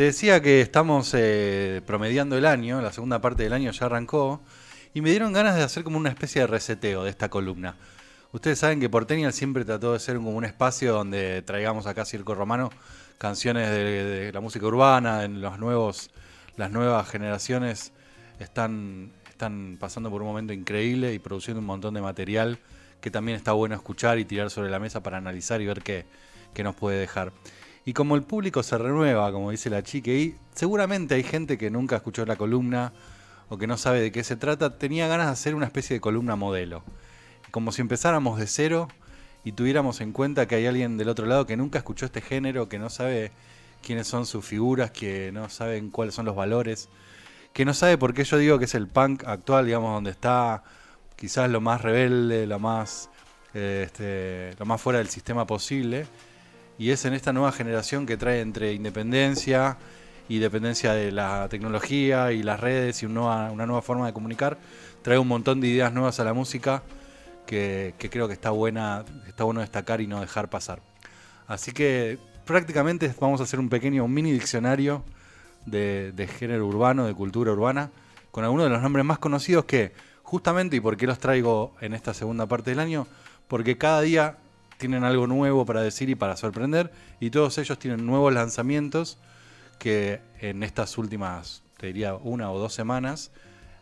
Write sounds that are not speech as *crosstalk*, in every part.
Te decía que estamos eh, promediando el año, la segunda parte del año ya arrancó, y me dieron ganas de hacer como una especie de reseteo de esta columna. Ustedes saben que Portenial siempre trató de ser como un espacio donde traigamos acá Circo Romano canciones de, la música urbana, en los nuevos, las nuevas generaciones están, están pasando por un momento increíble y produciendo un montón de material que también está bueno escuchar y tirar sobre la mesa para analizar y ver qué, qué nos puede dejar. Y como el público se renueva, como dice la chica, y seguramente hay gente que nunca escuchó la columna o que no sabe de qué se trata, tenía ganas de hacer una especie de columna modelo. Como si empezáramos de cero y tuviéramos en cuenta que hay alguien del otro lado que nunca escuchó este género, que no sabe quiénes son sus figuras, que no saben cuáles son los valores, que no sabe por qué yo digo que es el punk actual, digamos, donde está quizás lo más rebelde, lo más, eh, este, lo más fuera del sistema posible y es en esta nueva generación que trae entre independencia y dependencia de la tecnología y las redes y una nueva, forma de comunicar, trae un montón de ideas nuevas a la música que, creo que está buena, está bueno destacar y no dejar pasar. Así que prácticamente vamos a hacer un pequeño, un mini diccionario de, de género urbano, de cultura urbana, con algunos de los nombres más conocidos que, justamente, y por qué los traigo en esta segunda parte del año, porque cada día tienen algo nuevo para decir y para sorprender, y todos ellos tienen nuevos lanzamientos que en estas últimas, te diría, una o dos semanas,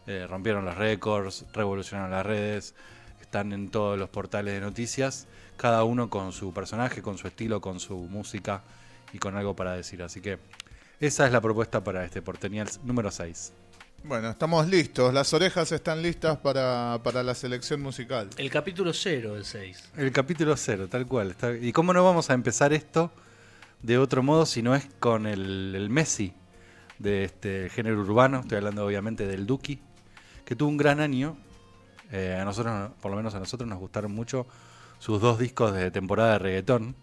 eh, rompieron los récords, revolucionaron las redes, están en todos los portales de noticias, cada uno con su personaje, con su estilo, con su música y con algo para decir. Así que esa es la propuesta para este Portenials número 6. Bueno, estamos listos. Las orejas están listas para, la selección musical. El capítulo cero del 6. El capítulo cero, tal cual. ¿Y cómo no vamos a empezar esto de otro modo si no es con el, Messi de este género urbano? Estoy hablando obviamente del Duki, que tuvo un gran año. Eh, a nosotros, por lo menos a nosotros, nos gustaron mucho sus dos discos de temporada de reggaetón.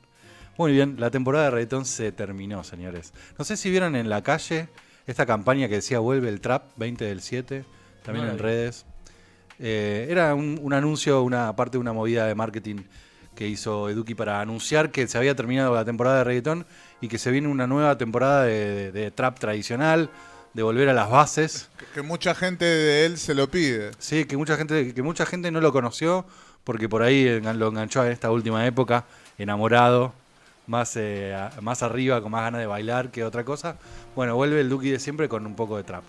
Muy bien, la temporada de reggaetón se terminó, señores. No sé si vieron en la calle esta campaña que decía vuelve el trap 20 del 7, también en redes. Eh, era un, anuncio, una parte de una movida de marketing que hizo Eduki para anunciar que se había terminado la temporada de reggaetón y que se viene una nueva temporada de, trap tradicional, de volver a las bases. Que, mucha gente de él se lo pide. Sí, que mucha gente, que mucha gente no lo conoció porque por ahí lo enganchó en esta última época, enamorado más, eh, más arriba, con más ganas de bailar que otra cosa. Bueno, vuelve el Duki de siempre con un poco de trap.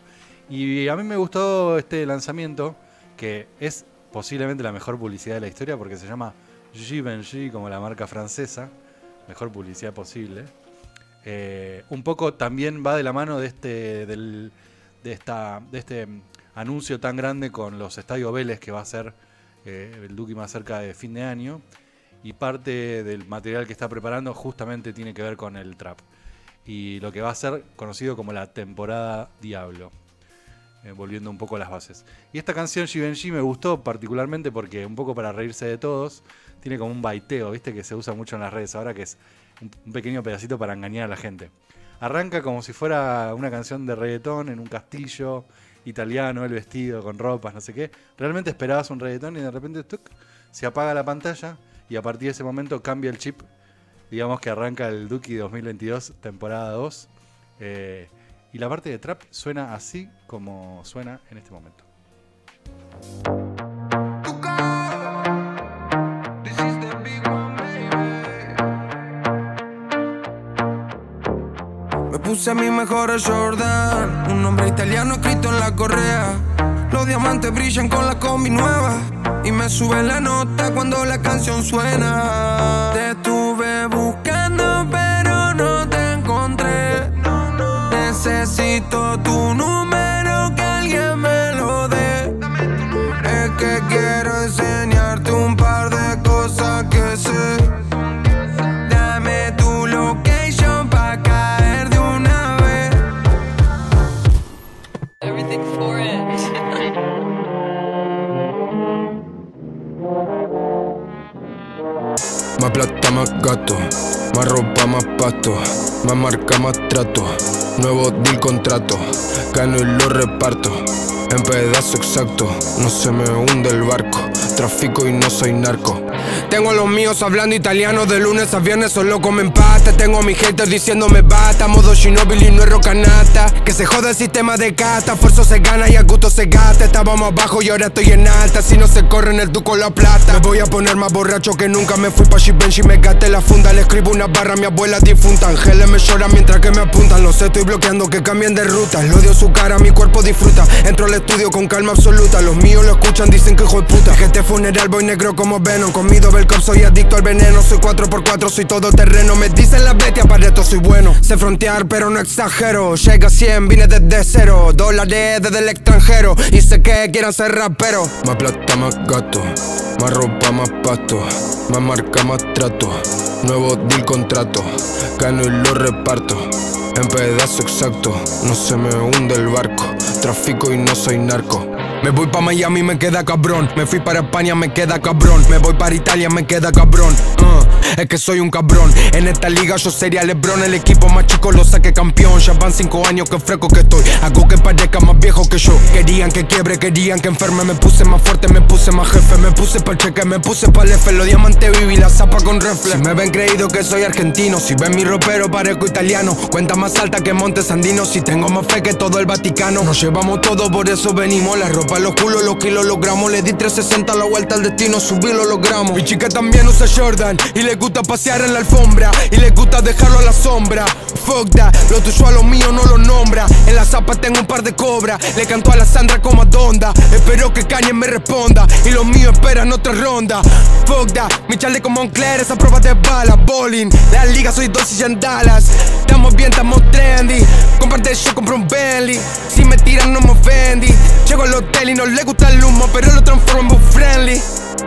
Y a mí me gustó este lanzamiento, que es posiblemente la mejor publicidad de la historia, porque se llama Givenchy, como la marca francesa. Mejor publicidad posible. Eh, un poco también va de la mano de este, del, de esta, de este anuncio tan grande con los estadios Vélez que va a ser eh, el Duki más cerca de fin de año y parte del material que está preparando justamente tiene que ver con el trap. Y lo que va a ser conocido como la temporada Diablo. Eh, volviendo un poco a las bases. Y esta canción Givenchy me gustó particularmente porque un poco para reírse de todos, tiene como un baiteo, viste, que se usa mucho en las redes ahora, que es un pequeño pedacito para engañar a la gente. Arranca como si fuera una canción de reggaetón en un castillo italiano, el vestido con ropas, no sé qué. Realmente esperabas un reggaetón y de repente se apaga la pantalla y a partir de ese momento cambia el chip. Digamos que arranca el Duki 2022, temporada 2. Eh, y la parte de trap suena así como suena en este momento. Me puse mi mejor Jordan, un nombre italiano escrito en la correa. Los diamantes brillan con la combi nueva. Y me sube la nota cuando la canción suena. Te estuve Necesito tu número, que alguien me lo dé. Es que quiero enseñarte un par de cosas que sé. Dame tu location pa' caer de una vez. Everything for it. Más plata, más gato. Más ropa, más pasto. Más marca, más trato. Nuevo deal contrato. Gano y lo reparto. En pedazo exacto. No se me hunde el barco. Trafico y no soy narco. Tengo a los míos hablando italiano de lunes a viernes, solo comen pasta. Tengo a mis haters diciéndome basta, modo Shinobi no es rocanata. Que se joda el sistema de casta, esfuerzo se gana y a gusto se gasta. Estábamos abajo y ahora estoy en alta, si no se corre en el duco la plata. Me voy a poner más borracho que nunca, me fui pa' Benji, me gasté la funda. Le escribo una barra a mi abuela difunta. Ángeles me lloran mientras que me apuntan, lo sé, estoy bloqueando que cambien de ruta. Lo odio su cara, mi cuerpo disfruta. Entro al estudio con calma absoluta, los míos lo escuchan, dicen que hijo de puta. Que este funeral voy negro como Venom, comido soy adicto al veneno. Soy 4x4, soy todo terreno. Me dicen las bestias, para esto soy bueno. Sé frontear, pero no exagero. Llega a 100, vine desde cero. Dólares desde el extranjero. Y sé que quieran ser rapero. Más plata, más gato. Más ropa, más pasto. Más marca, más trato. Nuevo deal, contrato. Gano y lo reparto. En pedazo exacto, no se me hunde el barco. Trafico y no soy narco. Me voy pa' Miami, me queda cabrón. Me fui para España, me queda cabrón. Me voy para Italia, me queda cabrón. Uh, es que soy un cabrón. En esta liga yo sería Lebron. El equipo más chico lo saqué campeón. Ya van cinco años que fresco que estoy. Hago que parezca más viejo que yo. Querían que quiebre, querían que enferme. Me puse más fuerte, me puse más jefe. Me puse pa' cheque, me puse pa' el F. Los diamantes viví la zapa con reflex. Si me ven creído que soy argentino. Si ven mi ropero, parezco italiano. Cuenta más alta que Montes Andinos. Si tengo más fe que todo el Vaticano. Nos llevamos todo, por eso venimos. La ropa, los culos, los kilos logramos. Le di 360 la vuelta al destino, subí lo logramos. Mi chica también usa Jordan y le gusta pasear en la alfombra. Y le gusta dejarlo a la sombra. Fuck that, lo tuyo a lo mío no lo nombra. En la zapa tengo un par de cobras. Le canto a la Sandra como a Donda. Espero que Kanye me responda. Y los míos esperan otra ronda. Fuck that, mi chale como Moncler, esa prueba de bala. Bowling, la liga soy dos y en Dallas. Estamos bien, estamos trendy. Comparte yo, compro un Bentley. Si me tiran, no me ofendí. Llego al hotel y no le gusta el humo, pero lo transformo en friendly.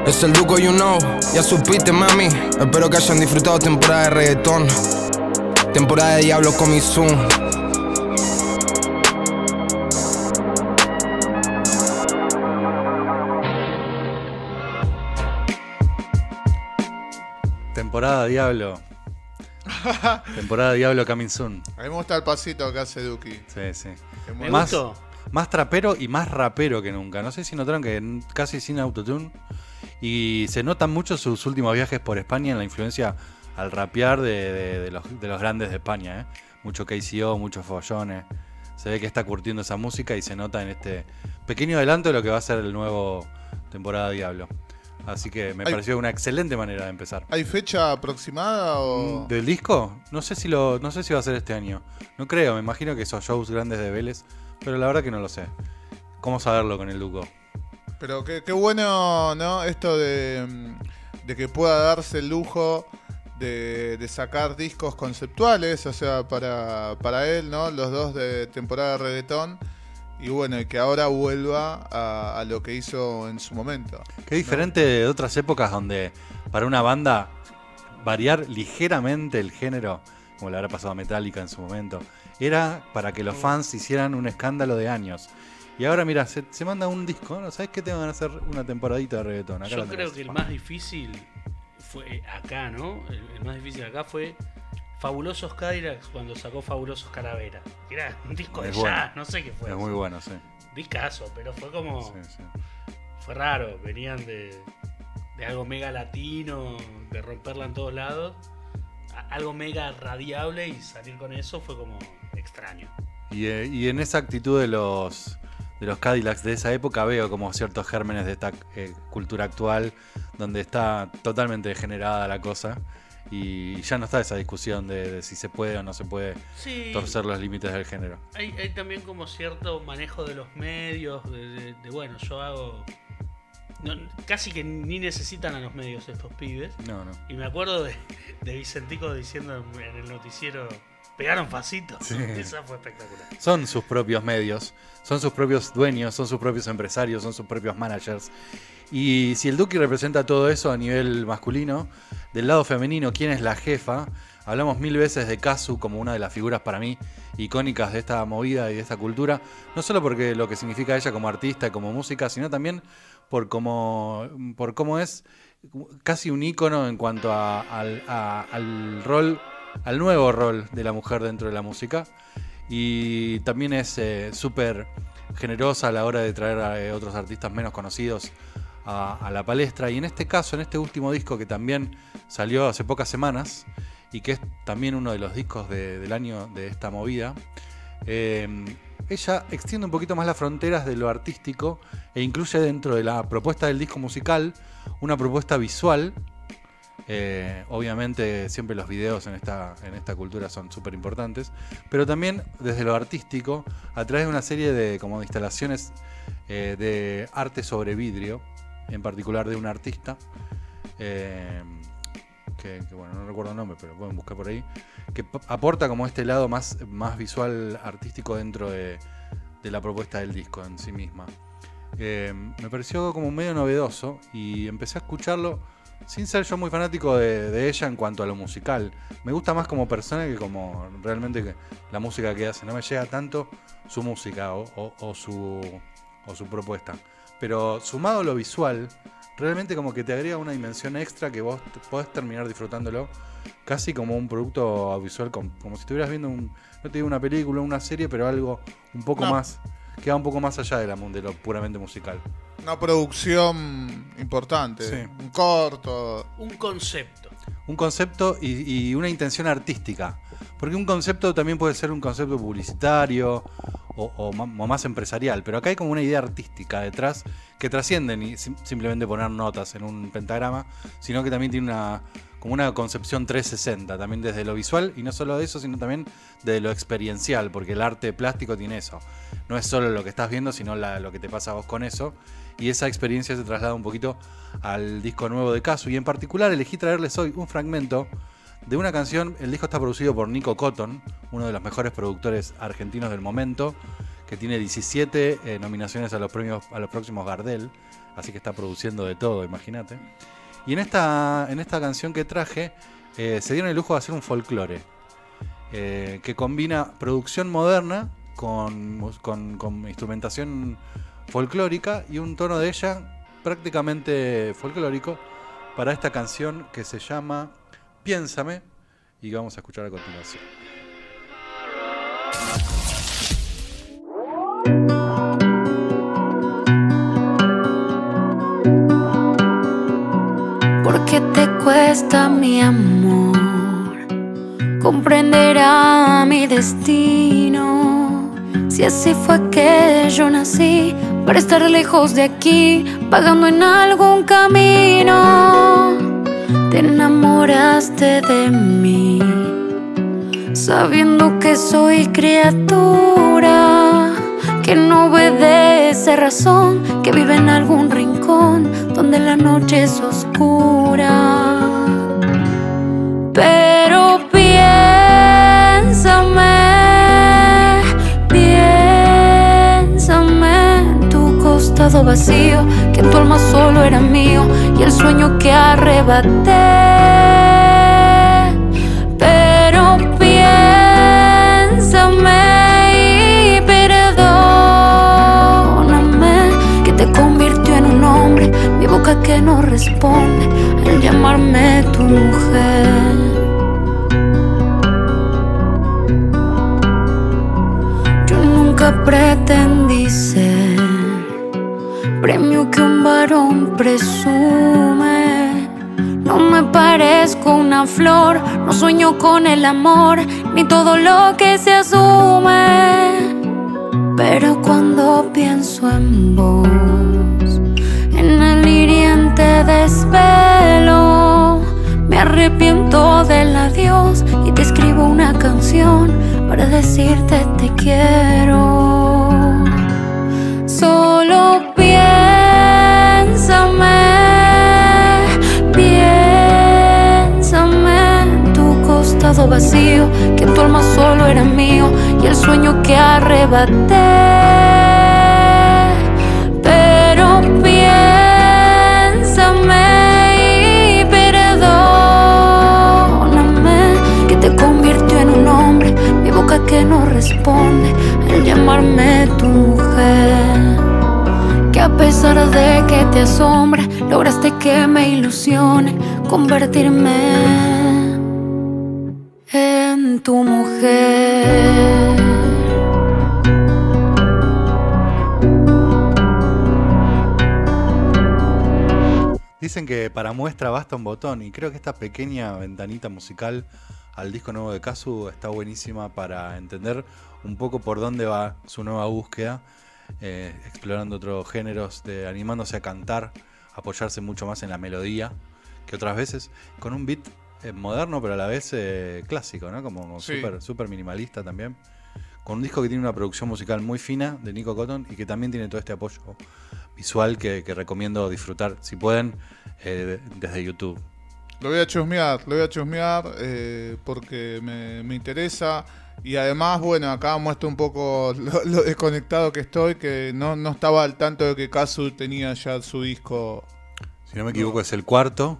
Es el Duco, you know, ya supiste, mami. Espero que hayan disfrutado temporada de reggaetón. Temporada de Diablo con mi Zoom. Temporada Diablo. *laughs* Temporada Diablo Coming Soon. A mí me gusta el pasito que hace Duki. Sí, sí. Me Más- gustó. Más trapero y más rapero que nunca. No sé si notaron que casi sin autotune. Y se notan mucho sus últimos viajes por España en la influencia al rapear de, de- de los, de los grandes de España. ¿eh? Mucho KCO, muchos follones. Se ve que está curtiendo esa música y se nota en este pequeño adelanto de lo que va a ser el nuevo temporada Diablo. Así que me pareció una excelente manera de empezar. ¿Hay fecha aproximada o...? ¿Del disco? No sé si lo, no sé si va a ser este año. No creo, me imagino que esos shows grandes de Vélez, pero la verdad que no lo sé. ¿Cómo saberlo con el Duco? Pero qué, qué bueno, ¿no? Esto de, mm, de que pueda darse el lujo de, de sacar discos conceptuales, o sea, para, para él, ¿no? Los dos de temporada de reggaetón. Y bueno, y que ahora vuelva a, a lo que hizo en su momento. Qué diferente de otras épocas donde para una banda variar ligeramente el género, como le habrá pasado a Metallica en su momento, era para que los fans hicieran un escándalo de años. Y ahora, mira, se, se manda un disco, ¿no? ¿Sabes qué? Te van a hacer una temporadita de reggaetón. Acá Yo creo que el más difícil fue acá, ¿no? El, el más difícil acá fue Fabulosos Cadillacs cuando sacó Fabulosos Calavera. Era un disco de Es jazz, bueno. no sé qué fue. Es muy bueno, sí. Discaso, pero fue como. Sí, sí. Fue raro. Venían de, de algo mega latino, de romperla en todos lados. Algo mega radiable y salir con eso fue como extraño. Y, eh, y en esa actitud de los de los Cadillacs de esa época veo como ciertos gérmenes de esta eh, cultura actual donde está totalmente degenerada la cosa y ya no está esa discusión de, de si se puede o no se puede Sí. torcer los límites del género. Hay, hay también como cierto manejo de los medios, de, de- de, bueno, yo hago... no, casi que ni necesitan a los medios estos pibes. No, no. Y me acuerdo de, de Vicentico diciendo en, el noticiero, pegaron facito. Sí. *laughs* Esa fue espectacular. Son sus propios medios, son sus propios dueños, son sus propios empresarios, son sus propios managers. Y si el Duki representa todo eso a nivel masculino, del lado femenino, ¿quién es la jefa? Hablamos mil veces de Kazu como una de las figuras para mí icónicas de esta movida y de esta cultura, no solo porque lo que significa ella como artista y como música, sino también por cómo, por cómo es casi un ícono en cuanto a- al, a- rol, al nuevo rol de la mujer dentro de la música. Y también es eh, súper generosa a la hora de traer a eh, otros artistas menos conocidos a, a la palestra. Y en este caso, en este último disco que también salió hace pocas semanas y que es también uno de los discos de- del año de esta movida, eh, ella extiende un poquito más las fronteras de lo artístico e incluye dentro de la propuesta del disco musical una propuesta visual. Eh, obviamente siempre los videos en esta, en esta cultura son súper importantes, pero también desde lo artístico, a través de una serie de, como instalaciones eh, de arte sobre vidrio, en particular de un artista, eh, que, bueno, no recuerdo el nombre, pero pueden buscar por ahí, que aporta como este lado más, más visual artístico dentro de, la propuesta del disco en sí misma. Eh, me pareció como medio novedoso y empecé a escucharlo sin ser yo muy fanático de, ella en cuanto a lo musical. Me gusta más como persona que como realmente la música que hace. No me llega tanto su música o su, o su propuesta. Pero sumado a lo visual, realmente como que te agrega una dimensión extra que vos te- podés terminar disfrutándolo casi como un producto audiovisual, com- como, si estuvieras viendo un, no te digo una película, una serie, pero algo un poco No. más, que va un poco más allá de, la, de lo puramente musical. Una producción importante. Sí. Un corto. Un concepto. Un concepto y, y una intención artística. Porque un concepto también puede ser un concepto publicitario o, o o más empresarial, pero acá hay como una idea artística detrás que trasciende ni sim- simplemente poner notas en un pentagrama, sino que también tiene una como una concepción 360, también desde lo visual y no solo de eso, sino también de lo experiencial, porque el arte plástico tiene eso. No es solo lo que estás viendo, sino la- lo que te pasa a vos con eso. Y esa experiencia se traslada un poquito al disco nuevo de Casu. Y en particular elegí traerles hoy un fragmento de una canción. El disco está producido por Nico Cotton, uno de los mejores productores argentinos del momento, que tiene 17 eh, nominaciones a los premios a los próximos Gardel, así que está produciendo de todo, imagínate. Y en esta, en esta canción que traje, eh, se dieron el lujo de hacer un folclore, eh, que combina producción moderna con, con instrumentación folclórica y un tono de ella prácticamente folclórico para esta canción que se llama Piénsame y vamos a escuchar a continuación. ¿Por qué te cuesta mi amor? Comprenderá mi destino. Si así fue que yo nací, para estar lejos de aquí, vagando en algún camino. Te enamoraste de mí, sabiendo que soy criatura, que no obedece razón, que vive en algún rincón donde la noche es oscura. Pero vacío, que tu alma solo era mío y el sueño que arrebaté. Pero piénsame y perdóname que te convirtió en un hombre, mi boca que no responde al llamarme tu mujer. Yo nunca pretendí ser que un varón presume. No me parezco una flor, no sueño con el amor, ni todo lo que se asume. Pero cuando pienso en vos, en el hiriente desvelo, me arrepiento del adiós y te escribo una canción para decirte te quiero. Solo piénsame, vacío, que tu alma solo era mío y el sueño que arrebaté. Pero piénsame y perdóname que te convirtió en un hombre, mi boca que no responde al llamarme tu mujer. Que a pesar de que te asombra, lograste que me ilusione convertirme tu mujer. Dicen que para muestra basta un botón y creo que esta pequeña ventanita musical al disco nuevo de Kazu está buenísima para entender un poco por dónde va su nueva búsqueda, eh, explorando otros géneros, de, animándose a cantar, apoyarse mucho más en la melodía que otras veces, con un beat eh, moderno pero a la vez eh, clásico, ¿no? Como Sí. súper super minimalista también. Con un disco que tiene una producción musical muy fina de Nico Cotton y que también tiene todo este apoyo visual que, que recomiendo disfrutar, si pueden, eh, de- desde YouTube. Lo voy a chusmear, lo voy a chusmear eh, porque me, me interesa. Y además, bueno, acá muestro un poco lo, *laughs* lo desconectado que estoy, que no, no estaba al tanto de que Kazu tenía ya su disco. Si no me equivoco, es el cuarto.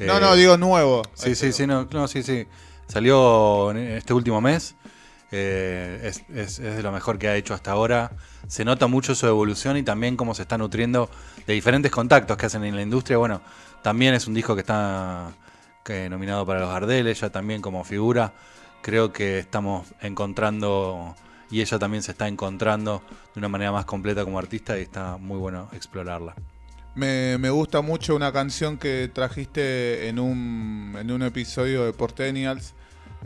No, Eh, no, digo nuevo. Sí, sí, Este, sí, no, no, sí, sí. Salió en este último mes. Eh, es, es- es de lo mejor que ha hecho hasta ahora. Se nota mucho su evolución y también cómo se está nutriendo de diferentes contactos que hacen en la industria. Bueno, también es un disco que está que, nominado para los Gardel, ella también como figura. Creo que estamos encontrando y ella también se está encontrando de una manera más completa como artista y está muy bueno explorarla. Me, me gusta mucho una canción que trajiste en un, en un episodio de Portenials.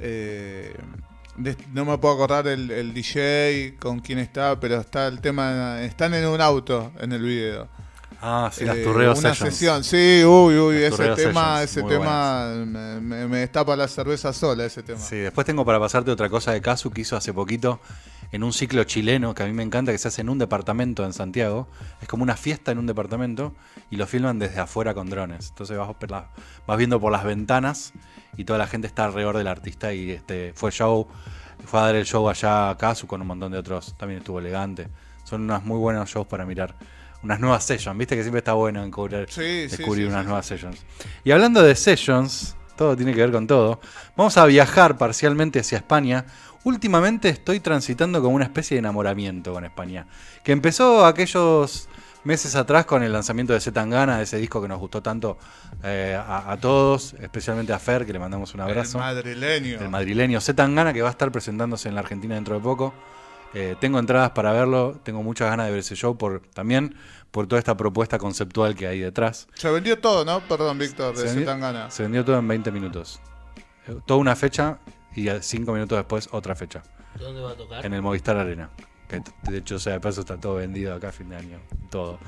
Eh, no me puedo acordar el, el DJ con quién está, pero está el tema. Están en un auto en el video. Ah, sí, las Eh, Una Sessions. sesión, sí, uy, uy, Las ese tema, Sessions, ese muy tema me, destapa la cerveza sola, ese tema. Sí, después tengo para pasarte otra cosa de Casu que hizo hace poquito en un ciclo chileno que a mí me encanta, que se hace en un departamento en Santiago. Es como una fiesta en un departamento y lo filman desde afuera con drones. Entonces vas viendo por las ventanas y toda la gente está alrededor del artista y este fue show, fue a dar el show allá a Casu con un montón de otros. También estuvo elegante. Son unos muy buenos shows para mirar. Unas nuevas sessions, viste que siempre está bueno encubrir, Sí, descubrir sí, unas nuevas sessions. Y hablando de sessions, todo tiene que ver con todo. Vamos a viajar parcialmente hacia España. Últimamente estoy transitando como una especie de enamoramiento con España. Que empezó aquellos meses atrás con el lanzamiento de Zetangana, de ese disco que nos gustó tanto eh, a, a todos, especialmente a Fer, que le mandamos un abrazo. El madrileño. El madrileño Zetangana, que va a estar presentándose en la Argentina dentro de poco. Eh, tengo entradas para verlo, tengo muchas ganas de ver ese show por, también por toda esta propuesta conceptual que hay detrás. Se vendió todo, ¿no? Perdón, Víctor, de Se vendió-. Se vendió todo en 20 minutos. Eh, Toda una fecha y a cinco minutos después otra fecha. ¿Dónde va a tocar? En el Movistar Arena. Que de hecho, o sea, de paso está todo vendido acá a fin de año. Todo.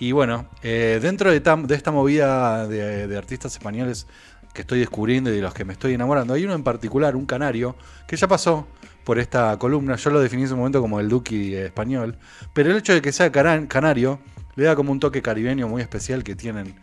Y bueno, eh, dentro de, tam- de esta movida de, de artistas españoles que estoy descubriendo y de los que me estoy enamorando, hay uno en particular, un canario, que ya pasó por esta columna. Yo lo definí en su momento como el Duki español. Pero el hecho de que sea canario le da como un toque caribeño muy especial que tienen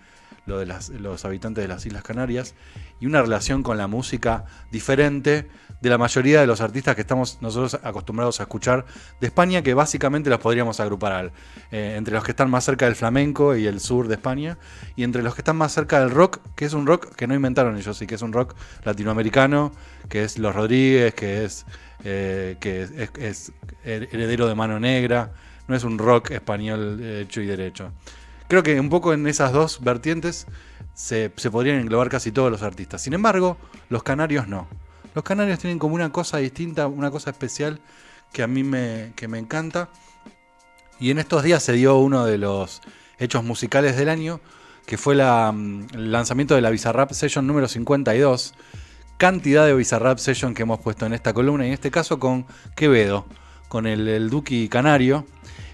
lo de las- los habitantes de las Islas Canarias y una relación con la música diferente de la mayoría de los artistas que estamos nosotros acostumbrados a escuchar de España, que básicamente los podríamos agrupar eh, entre los que están más cerca del flamenco y el sur de España, y entre los que están más cerca del rock, que es un rock que no inventaron ellos, y que es un rock latinoamericano, que es Los Rodríguez, que es, eh, que es, heredero de Mano Negra, no es un rock español hecho y derecho. Creo que un poco en esas dos vertientes se podrían englobar casi todos los artistas. Sin embargo, los canarios no. Los canarios tienen como una cosa distinta, una cosa especial que a mí me, que me encanta. Y en estos días se dio uno de los hechos musicales del año, que fue mm, el lanzamiento de la Bizarrap Session número 52. Cantidad de Bizarrap Session que hemos puesto en esta columna, y en este caso con Quevedo, con el, el Duki Canario.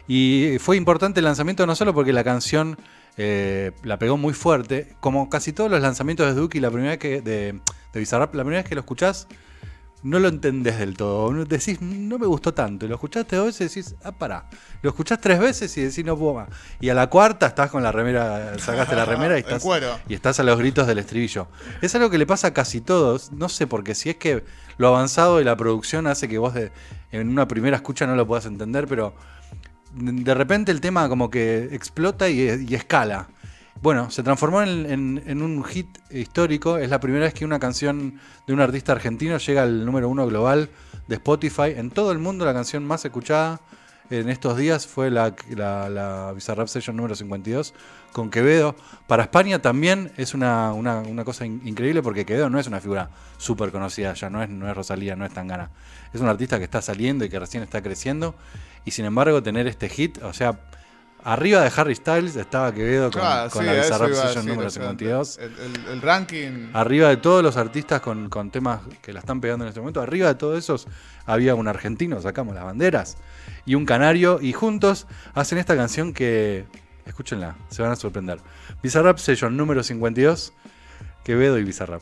Y fue importante el lanzamiento no solo porque la canción eh, la pegó muy fuerte, como casi todos los lanzamientos de Duki, la primera que, de, de Bizarrap, la primera vez que lo escuchás, no lo entendés del todo. Decís, no me gustó tanto. Y lo escuchaste dos veces y decís, ah, pará. Lo escuchás tres veces y decís, no puedo más. Y a la cuarta estás con la remera, sacaste la remera y *laughs* estás, y estás a los gritos del estribillo. Es algo que le pasa a casi todos. No sé, porque si es que lo avanzado de la producción hace que vos de- en una primera escucha no lo puedas entender, pero de repente el tema como que explota y, y escala. Bueno, se transformó en, un hit histórico. Es la primera vez que una canción de un artista argentino llega al número uno global de Spotify. En todo el mundo la canción más escuchada en estos días fue la, la, Bizarrap Session número 52 con Quevedo. Para España también es una, una- cosa in- increíble porque Quevedo no es una figura súper conocida ya, no es, no es Rosalía, no es Tangana. Es un artista que está saliendo y que recién está creciendo. Y sin embargo tener este hit, o sea, Arriba de Harry Styles estaba Quevedo con, Claro, con sí, la Bizarrap Session número o sea, 52. El, el- el ranking. Arriba de todos los artistas con, con temas que la están pegando en este momento, arriba de todos esos había un argentino, sacamos las banderas, y un canario, y juntos hacen esta canción que, escúchenla, se van a sorprender. Bizarrap Session número 52, Quevedo y Bizarrap.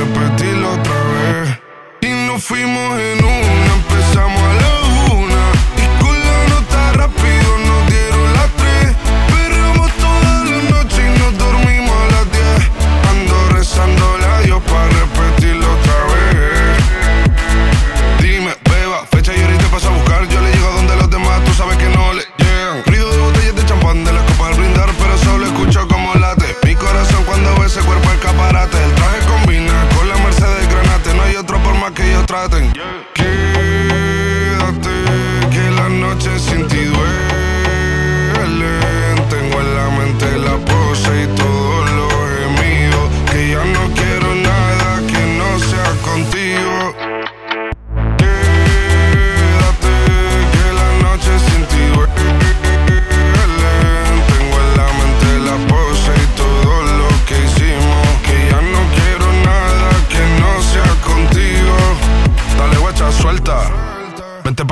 fuimos en más que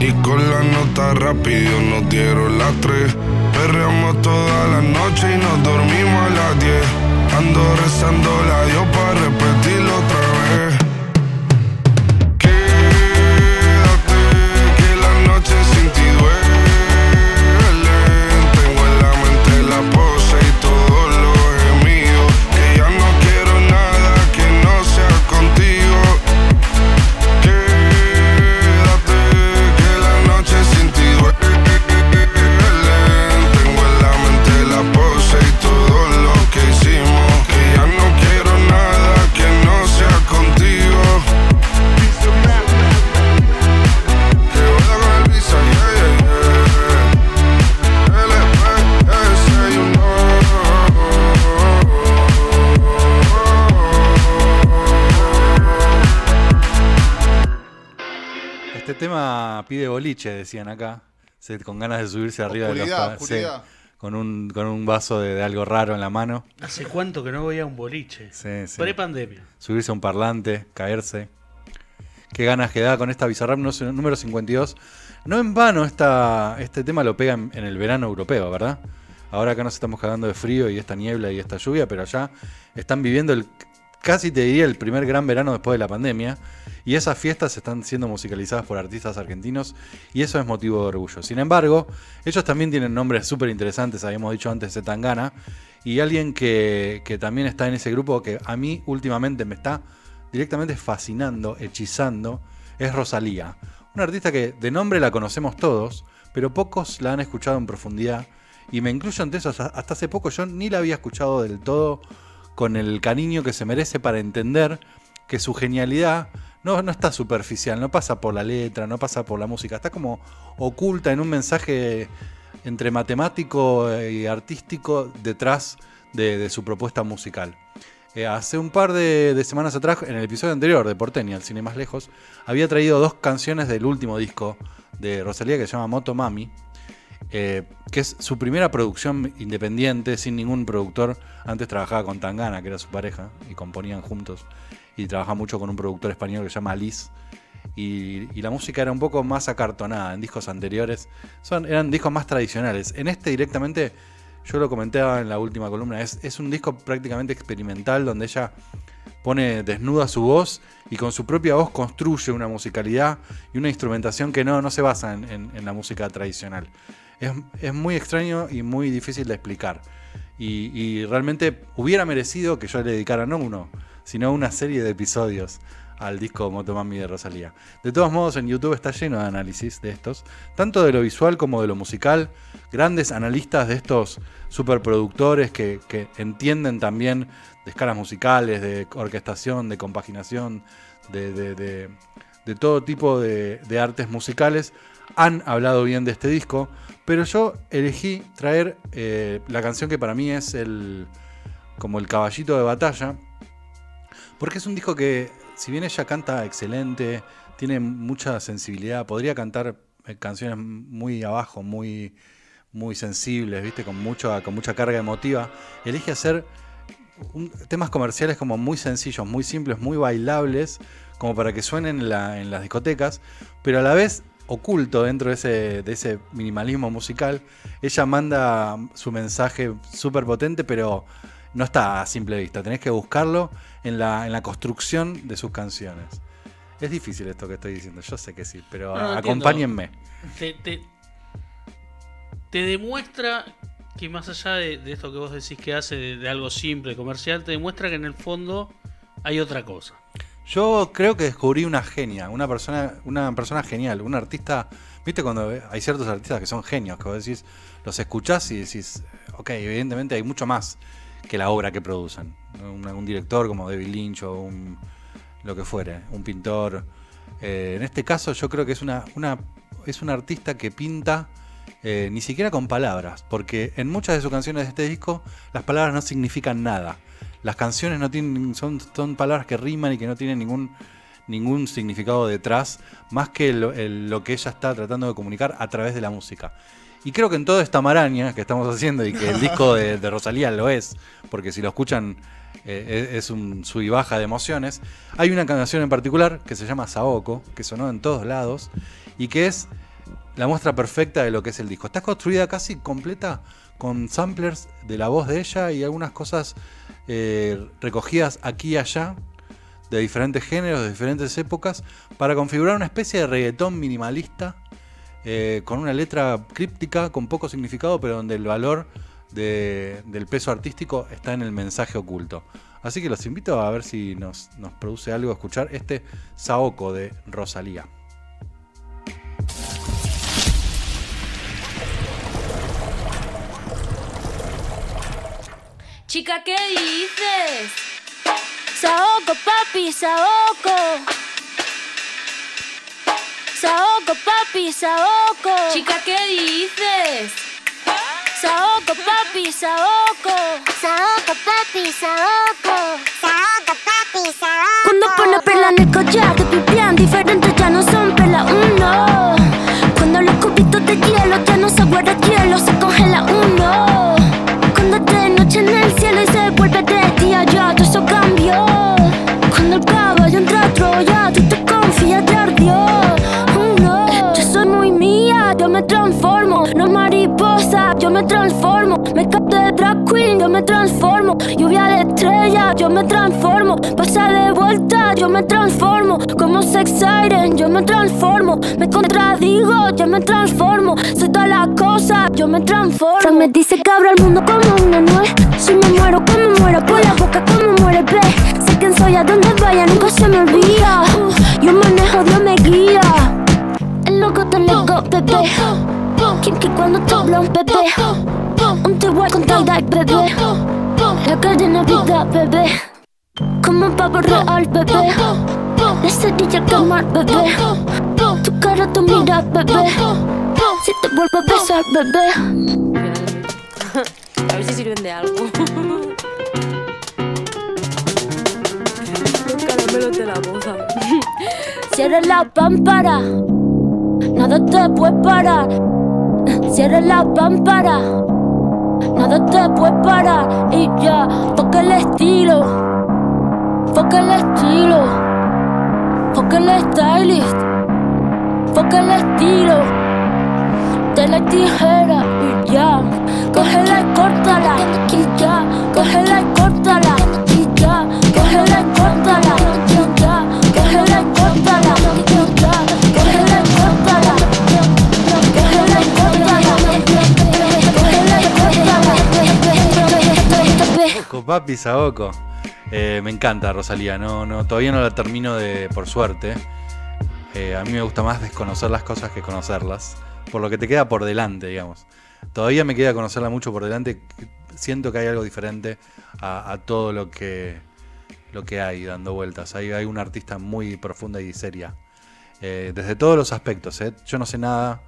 Y con la nota rápido nos dieron las tres. Perreamos toda la noche y nos dormimos a las diez. Ando rezando la Dios para repetirlo pide boliche, decían acá. Se- con ganas de subirse arriba de Oscuridad, los oscuridad. con un, con un vaso de, de algo raro en la mano. ¿Hace cuánto que no voy a un boliche? Sí, sí. Pre-pandemia. subirse a un parlante, caerse. Qué ganas que da con esta Bizarrap número 52. No en vano esta, este tema lo pega en, en el verano europeo, ¿verdad? Ahora acá nos estamos cagando de frío y esta niebla y esta lluvia, pero allá están viviendo el, casi te diría el primer gran verano después de la pandemia. Y esas fiestas están siendo musicalizadas por artistas argentinos y eso es motivo de orgullo. Sin embargo, ellos también tienen nombres súper interesantes, habíamos dicho antes de Tangana. Y alguien que, que también está en ese grupo que a mí últimamente me está directamente fascinando, hechizando, es Rosalía. Una artista que de nombre la conocemos todos, pero pocos la han escuchado en profundidad. Y me incluyo entre esos, hasta hasta hace poco yo ni la había escuchado del todo con el cariño que se merece para entender que su genialidad no, no está superficial, no pasa por la letra, no pasa por la música, está como oculta en un mensaje entre matemático y artístico detrás de, su propuesta musical. Eh, hace un par de, de semanas atrás, en el episodio anterior de Porteña, el cine más lejos, había traído dos canciones del último disco de Rosalía que se llama Moto Mami. Eh, que es su primera producción independiente, sin ningún productor. Antes trabajaba con Tangana, que era su pareja, y componían juntos. Y trabajaba mucho con un productor español que se llama Alice. Y, la música era un poco más acartonada en discos anteriores. Son, eran discos más tradicionales. En este directamente, yo lo comentaba en la última columna, es, es un disco prácticamente experimental donde ella pone desnuda su voz y con su propia voz construye una musicalidad y una instrumentación que no, no se basa en la música tradicional. Es, es muy extraño y muy difícil de explicar. Y, realmente hubiera merecido que yo le dedicara no uno, sino una serie de episodios al disco Motomami de Rosalía. De todos modos, en YouTube está lleno de análisis de estos, tanto de lo visual como de lo musical. Grandes analistas de estos superproductores que, entienden también de escalas musicales, de orquestación, de compaginación, de, todo tipo de artes musicales, han hablado bien de este disco. Pero yo elegí traer eh, la canción que para mí es el como el caballito de batalla, porque es un disco que, si bien ella canta excelente, tiene mucha sensibilidad, podría cantar eh, canciones muy abajo, muy, muy sensibles, ¿viste? Con, mucho, con mucha carga emotiva, elige hacer temas comerciales como muy sencillos, muy simples, muy bailables, como para que suenen en las discotecas, pero a la vez oculto dentro de ese, de ese minimalismo musical, ella manda su mensaje súper potente, pero no está a simple vista, tenés que buscarlo en la, en la construcción de sus canciones. Es difícil esto que estoy diciendo, yo sé que sí, pero No, no, entiendo. acompáñenme. te, te, te demuestra que más allá de, de esto que vos decís que hace de, de algo simple, comercial, te demuestra que en el fondo hay otra cosa. Yo creo que descubrí una genia, una persona, una persona genial, un artista. ¿Viste cuando hay ciertos artistas que son genios, que vos decís, los escuchás y decís, ok, evidentemente hay mucho más que la obra que producen? un director como David Lynch o un, lo que fuere, un pintor. Eh, en este caso yo creo que es una, una es un artista que pinta eh, ni siquiera con palabras, porque en muchas de sus canciones de este disco las palabras no significan nada. Las canciones no tienen, son, son palabras que riman y que no tienen ningún, ningún significado detrás, más que lo, que ella está tratando de comunicar a través de la música. Y creo que en toda esta maraña que estamos haciendo y que el disco de, Rosalía lo es, porque si lo escuchan eh, es, es un sub y baja de emociones, hay una canción en particular que se llama Saoko, que sonó en todos lados y que es la muestra perfecta de lo que es el disco. Está construida casi completa con samplers de la voz de ella y algunas cosas eh, recogidas aquí y allá de diferentes géneros, de diferentes épocas, para configurar una especie de reggaetón minimalista eh, con una letra críptica, con poco significado, pero donde el valor de- del peso artístico está en el mensaje oculto. Así que los invito a ver si nos, nos produce algo escuchar este Saoko de Rosalía. Chica, ¿qué dices? Saoko, papi, Saoko. Saoko, papi, Saoko. Chica, ¿qué dices? Saoko, papi, Saoko. Saoko, papi, Saoko. Saoko, papi, Saoko. Cuando pone perla en el collar, te pipián diferentes ya no son perla uno. Cuando los cubitos de hielo ya no se guarda hielo, se congela uno. En el cielo y se vuelve de día, ya todo eso cambió. Cuando el caballo entra a Troya, tú te confías de ardió. Oh. Yo soy muy mía, yo me transformo. No mariposa, yo me transformo. Queen, yo me transformo. Lluvia de estrella, yo me transformo. Pasa de vuelta, yo me transformo. Como sex siren, yo me transformo. Me contradigo, yo me transformo. Soy todas las cosas, yo me transformo. Me dice que abro el mundo como una nuez. Si me muero, como muero, por la boca, como muere, ve. Sé quién soy, a donde vaya, nunca se me olvida. Yo manejo, Dios me guía. El loco te loco, bebé. Kinky cuando te hablo, bebé. Un te voy con tal bebé. La cadena vida, bebé. Como un pavo real, bebé. La cerilla quemar, bebé. Tu cara, tu mira, bebé. Si te vuelvo a besar, bebé. *laughs* A ver si sirven de algo. Los caramelos de la boca. Si eres la pámpara, nada te puede parar. Si eres la pámpara, nada te puede parar. Y ya, toca el estilo, toca el estilo, toca el stylist, toca el estilo. De la tijera y ya, cógela y córtala. Y ya, cógela y córtala. Y ya, cógela y córtala. Papi, Saoko. Eh, me encanta Rosalía, no, no, todavía no la termino de, por suerte. Eh, a mí me gusta más desconocer las cosas que conocerlas, por lo que te queda por delante, digamos. Todavía me queda conocerla mucho por delante, siento que hay algo diferente a, todo lo que, lo que hay dando vueltas. Hay, hay una artista muy profunda y seria, eh, desde todos los aspectos. Yo no sé nada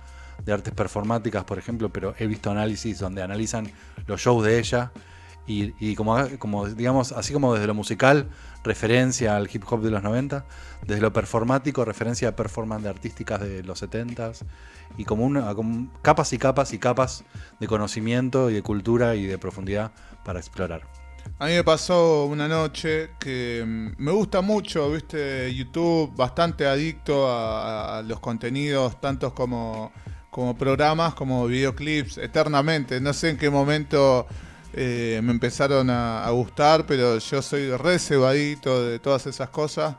de artes performáticas, por ejemplo, pero he visto análisis donde analizan los shows de ella y, como, digamos, así como desde lo musical, referencia al hip hop de los 90, desde lo performático, referencia a performance de artísticas de los 70s, y como, una, capas y capas y capas de conocimiento y de cultura y de profundidad para explorar. A mí me pasó una noche que mm, me gusta mucho, viste, YouTube, bastante adicto a, a los contenidos, tantos como, como programas, como videoclips, eternamente. No sé en qué momento eh, me empezaron a, a gustar, pero yo soy re cebadito de todas esas cosas.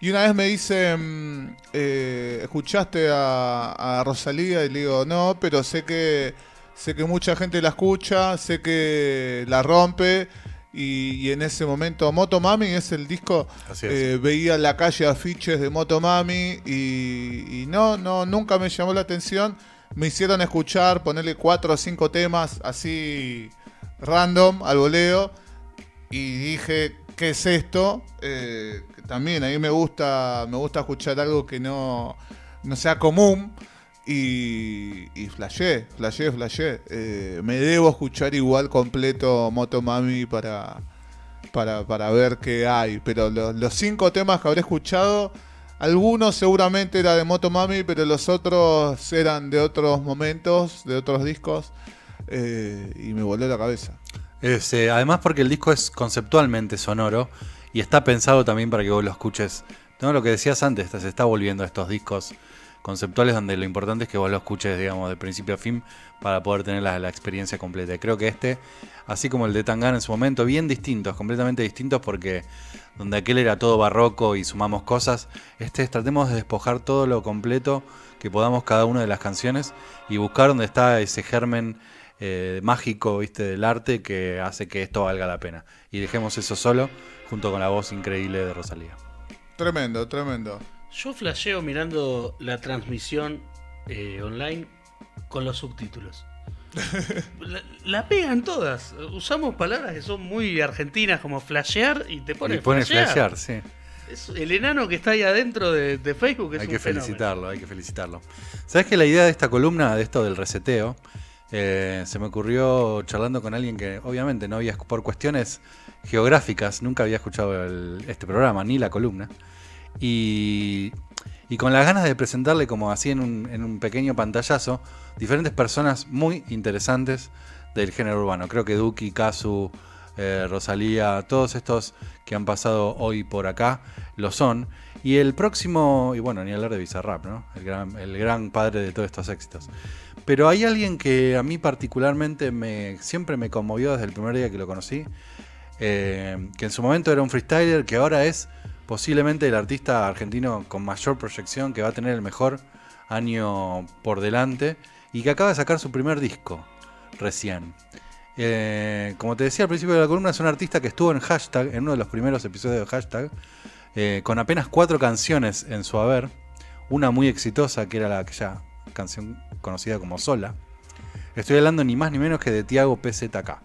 Y una vez me dicen, eh, ¿escuchaste a, a Rosalía? Y le digo, no, pero sé que, sé que mucha gente la escucha, sé que la rompe. Y, y en ese momento, Motomami es el disco. Así es. eh, veía en la calle afiches de Motomami y, y no, no, nunca me llamó la atención. Me hicieron escuchar, ponerle cuatro o cinco temas así random al voleo y dije, ¿qué es esto? Eh, también a mí me gusta, me gusta escuchar algo que no, no sea común. Y, y flashé, flashé, flashé. Eh, me debo escuchar igual completo Motomami para, para, para ver qué hay. Pero lo- los cinco temas que habré escuchado, algunos seguramente era de Motomami, pero los otros eran de otros momentos, de otros discos. Eh, y me voló la cabeza. Eh, además porque el disco es conceptualmente sonoro y está pensado también para que vos lo escuches. No, lo que decías antes, se está volviendo a estos discos conceptuales donde lo importante es que vos lo escuches, digamos, de principio a fin para poder tener la, experiencia completa. Creo que este, así como el de Tangana en su momento, bien distintos, completamente distintos porque donde aquel era todo barroco y sumamos cosas, este es tratemos de despojar todo lo completo que podamos cada una de las canciones y buscar donde está ese germen eh, mágico, viste, del arte que hace que esto valga la pena. Y dejemos eso solo junto con la voz increíble de Rosalía. Tremendo, tremendo. Yo flasheo mirando la transmisión eh, online con los subtítulos. *laughs* la, la pegan todas. Usamos palabras que son muy argentinas como flashear y te Y pone, pone flashear. flashear, sí. Es el enano que está ahí adentro de, de Facebook es hay un que fenómeno. felicitarlo, hay que felicitarlo. ¿Sabes que la idea de esta columna, de esto del reseteo, eh, se me ocurrió charlando con alguien que obviamente no había, por cuestiones geográficas, nunca había escuchado este programa, ni la columna. Y, con las ganas de presentarle como así en un, pequeño pantallazo, diferentes personas muy interesantes del género urbano. Creo que Duki, Kazu, eh, Rosalía, todos estos que han pasado hoy por acá lo son. Y el próximo, y bueno, ni hablar de Bizarrap, ¿no? El gran padre de todos estos éxitos. Pero hay alguien que a mí particularmente me, siempre me conmovió desde el primer día que lo conocí. eh, que en su momento era un freestyler, que ahora es posiblemente el artista argentino con mayor proyección, que va a tener el mejor año por delante, y que acaba de sacar su primer disco recién. Eh, como te decía al principio de la columna, es un artista que estuvo en hashtag, en uno de los primeros episodios de hashtag, eh, con apenas cuatro canciones en su haber. Una muy exitosa, que era la aquella canción conocida como Sola. Estoy hablando ni más ni menos que de Tiago PZK.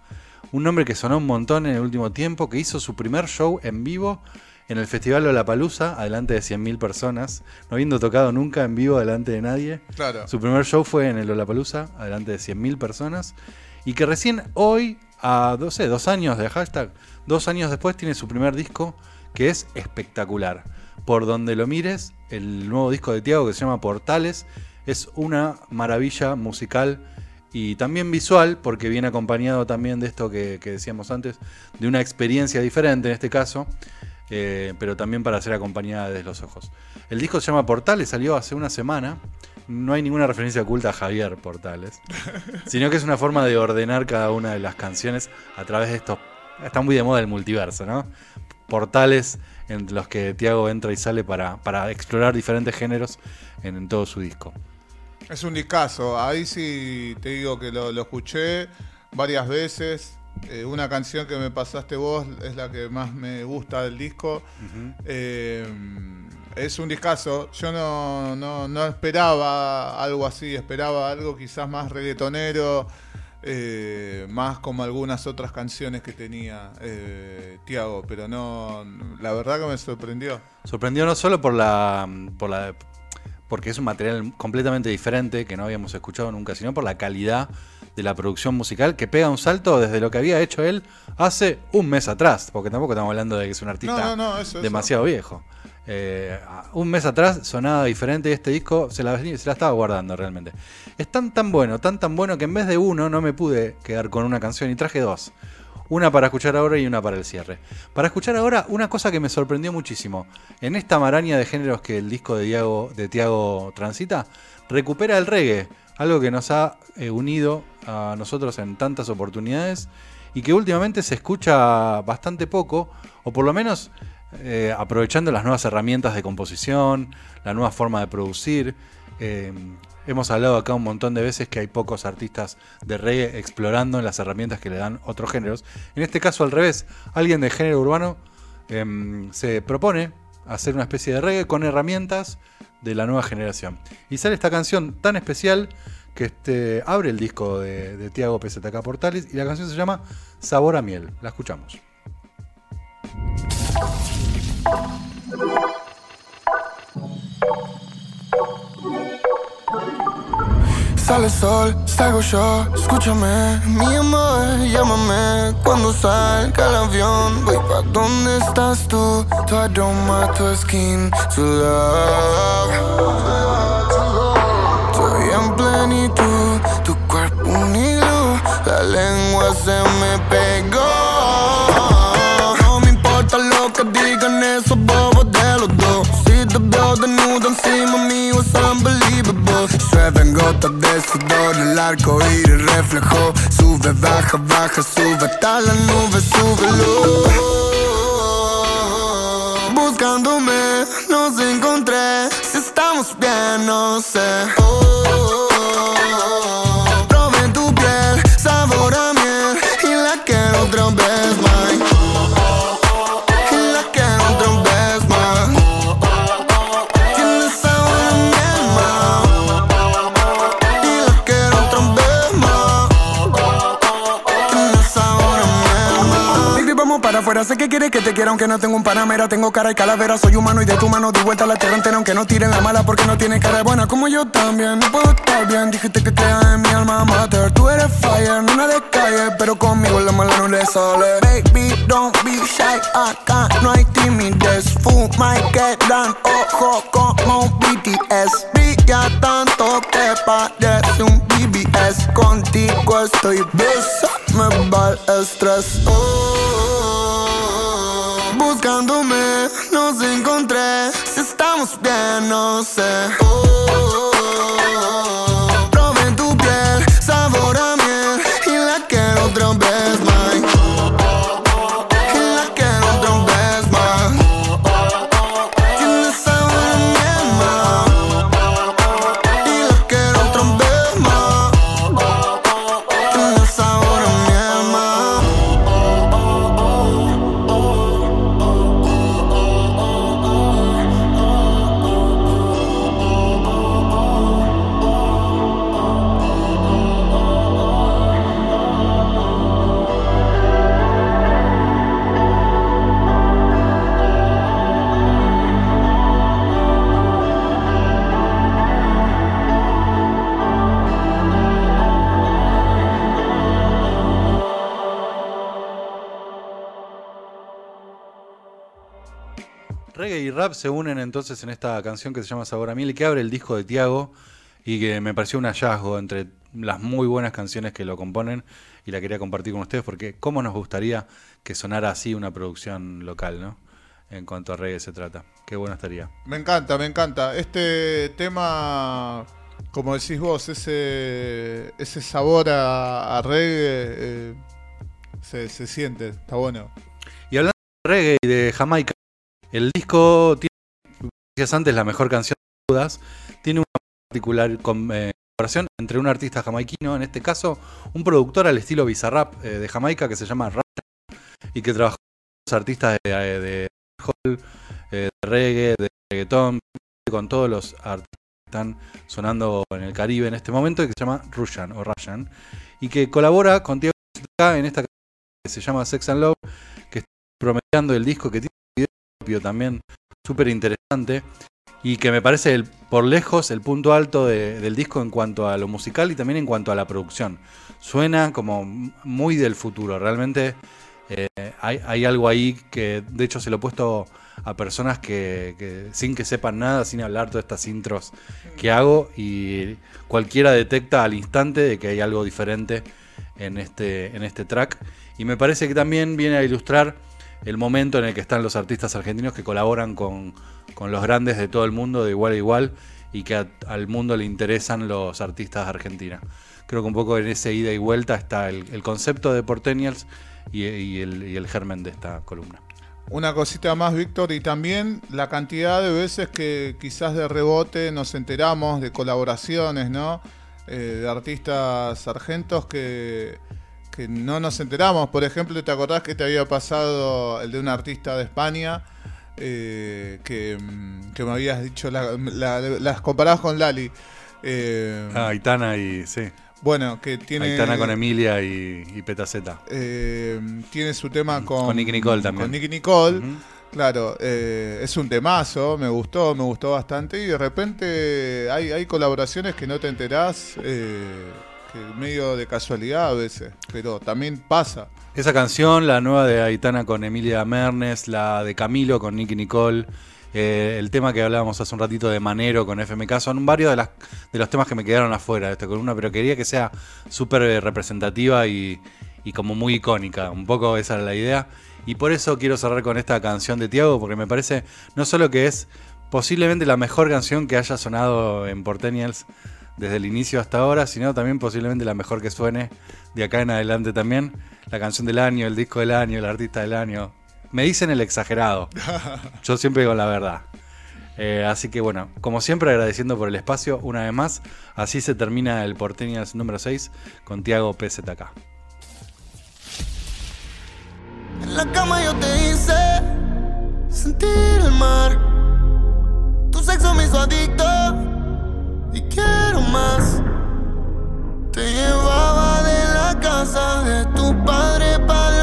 Un nombre que sonó un montón en el último tiempo, que hizo su primer show en vivo en el Festival Lollapalooza, adelante de 100.000 personas, no habiendo tocado nunca en vivo delante de nadie. Claro. Su primer show fue en el Lollapalooza, adelante de 100.000 personas. Y que recién hoy, a no sé, dos años de hashtag, dos años después tiene su primer disco que es espectacular. Por donde lo mires, el nuevo disco de Tiago que se llama Portales es una maravilla musical Y también visual, porque viene acompañado también de esto que, que decíamos antes, de una experiencia diferente en este caso, eh, pero también para ser acompañada desde los ojos. El disco se llama Portales, salió hace una semana. No hay ninguna referencia oculta a Javier Portales, *laughs* sino que es una forma de ordenar cada una de las canciones a través de estos. Está muy de moda el multiverso, ¿no? Portales en los que Tiago entra y sale para, para explorar diferentes géneros en, en todo su disco. Es un discazo. Ahí sí te digo que lo, lo escuché varias veces. Eh, una canción que me pasaste vos es la que más me gusta del disco. Eh, es un discazo. Yo no, no, no esperaba algo así. Esperaba algo quizás más reggaetonero. eh, más como algunas otras canciones que tenía eh, Tiago. Pero no. La verdad que me sorprendió. Sorprendió no solo por la, por la porque es un material completamente diferente que no habíamos escuchado nunca, sino por la calidad de la producción musical que pega un salto desde lo que había hecho él hace un mes atrás, porque tampoco estamos hablando de que es un artista No, no, no, eso, eso. demasiado viejo. Eh, un mes atrás sonaba diferente y este disco se la, se la estaba guardando realmente. Es tan tan bueno, tan tan bueno que en vez de uno no me pude quedar con una canción y traje dos. Una para escuchar ahora y una para el cierre. Para escuchar ahora, una cosa que me sorprendió muchísimo. En esta maraña de géneros que el disco de, Tiago transita, recupera el reggae. Algo que nos ha eh, unido a nosotros en tantas oportunidades y que últimamente se escucha bastante poco, o por lo menos eh, aprovechando las nuevas herramientas de composición, la nueva forma de producir. Eh, hemos hablado acá un montón de veces que hay pocos artistas de reggae explorando las herramientas que le dan otros géneros. En este caso al revés, alguien de género urbano em, se propone hacer una especie de reggae con herramientas de la nueva generación. Y sale esta canción tan especial que este, abre el disco de, de Tiago PZK Portales y la canción se llama Sabor a Miel. La escuchamos. Sale sol, salgo yo, escúchame, mi amor, llámame cuando salga el avión. Voy pa' donde estás tú, tu aroma, tu skin, tu love. Estoy en plenitud, tu cuerpo un hilo, la lengua se me pegó. Gotas de sudor, el arco iris reflejó. Sube, baja, baja, sube, hasta la nube, súbelo. Buscándome, nos encontré. Si estamos bien, no sé. Probé quiera aunque no tengo un panamera Tengo cara y calavera, soy humano y de tu mano di vuelta a la tierra entera Aunque no tiren la mala porque no tienen cara de buena Como yo también, no puedo estar bien Dijiste que creas en mi alma mater Tú eres fire, no de calle Pero conmigo la mala no le sale. Baby, don't be shy, acá no hay timidez Fuma y quedan ojo como un BTS Brilla tanto que parece un BBS Contigo estoy besa, me va el estrés Buscándome, nos encontré. Si estamos bien, no sé. Rap se unen entonces en esta canción que se llama Sabor a Miel y que abre el disco de Tiago y que me pareció un hallazgo entre las muy buenas canciones que lo componen y la quería compartir con ustedes porque cómo nos gustaría que sonara así una producción local, ¿no? En cuanto a reggae se trata. Qué bueno estaría. Me encanta, me encanta. Este tema, como decís vos, ese, ese sabor a, a reggae eh, se, se siente, está bueno. Y hablando de reggae y de Jamaica, el disco tiene, decías antes, la mejor canción de Judas, tiene una particular eh, colaboración entre un artista jamaiquino, en este caso un productor al estilo Bizarrap eh, de Jamaica que se llama Rap y que trabajó con los artistas de, de, de dancehall, eh, de reggae, de reggaetón, con todos los artistas que están sonando en el Caribe en este momento, y que se llama Rushan o Russian, y que colabora con Tiago Pz en esta canción que se llama Sex and Love, que está promediando el disco que tiene también súper interesante y que me parece el- por lejos el punto alto de- del disco en cuanto a lo musical y también en cuanto a la producción. Suena como muy del futuro, realmente eh, hay, hay algo ahí que de hecho se lo he puesto a personas que, que sin que sepan nada, sin hablar todas estas intros que hago y cualquiera detecta al instante de que hay algo diferente en este, en este track. Y me parece que también viene a ilustrar el momento en el que están los artistas argentinos que colaboran con, con los grandes de todo el mundo de igual a igual y que al mundo le interesan los artistas de. Creo que un poco en ese ida y vuelta está el, concepto de Portenials y, y el, y el germen de esta columna. Una cosita más, Víctor, y también la cantidad de veces que quizás de rebote nos enteramos de colaboraciones, ¿no? Eh, de artistas argentos que, que no nos enteramos. Por ejemplo, ¿te acordás que te había pasado el de un artista de España? eh, que, mm, que me habías dicho, la- la- las comparabas con Lali. Eh, Ah, Aitana y sí. bueno, que tiene... Aitana con Emilia y, y Petaceta. eh, tiene su tema con, Con Nicki Nicole también. Con Nicki Nicole. Claro, eh, es un temazo, me gustó, me gustó bastante y de repente hay, hay colaboraciones que no te enterás, eh, que medio de casualidad a veces, pero también pasa. Esa canción, la nueva de Aitana con Emilia Mernes, la de Camilo con Nicky Nicole, eh, el tema que hablábamos hace un ratito de Manero con FMK, son varios de, las, de los temas que me quedaron afuera de esta columna, pero quería que sea súper eh, representativa y, y como muy icónica. Un poco esa era la idea. Y por eso quiero cerrar con esta canción de Tiago, porque me parece no solo que es posiblemente la mejor canción que haya sonado en Portenials desde el inicio hasta ahora, sino también posiblemente la mejor que suene de acá en adelante también. La canción del año, el disco del año, el artista del año. Me dicen el exagerado. *laughs* Yo siempre digo la verdad. Eh, así que bueno, como siempre agradeciendo por el espacio una vez más. Así se termina el Porteñas número 6 con Tiago PZK. En la cama yo te hice sentir el mar. Tu sexo me hizo adicto y quiero más. Te llevaba de la casa de tu padre para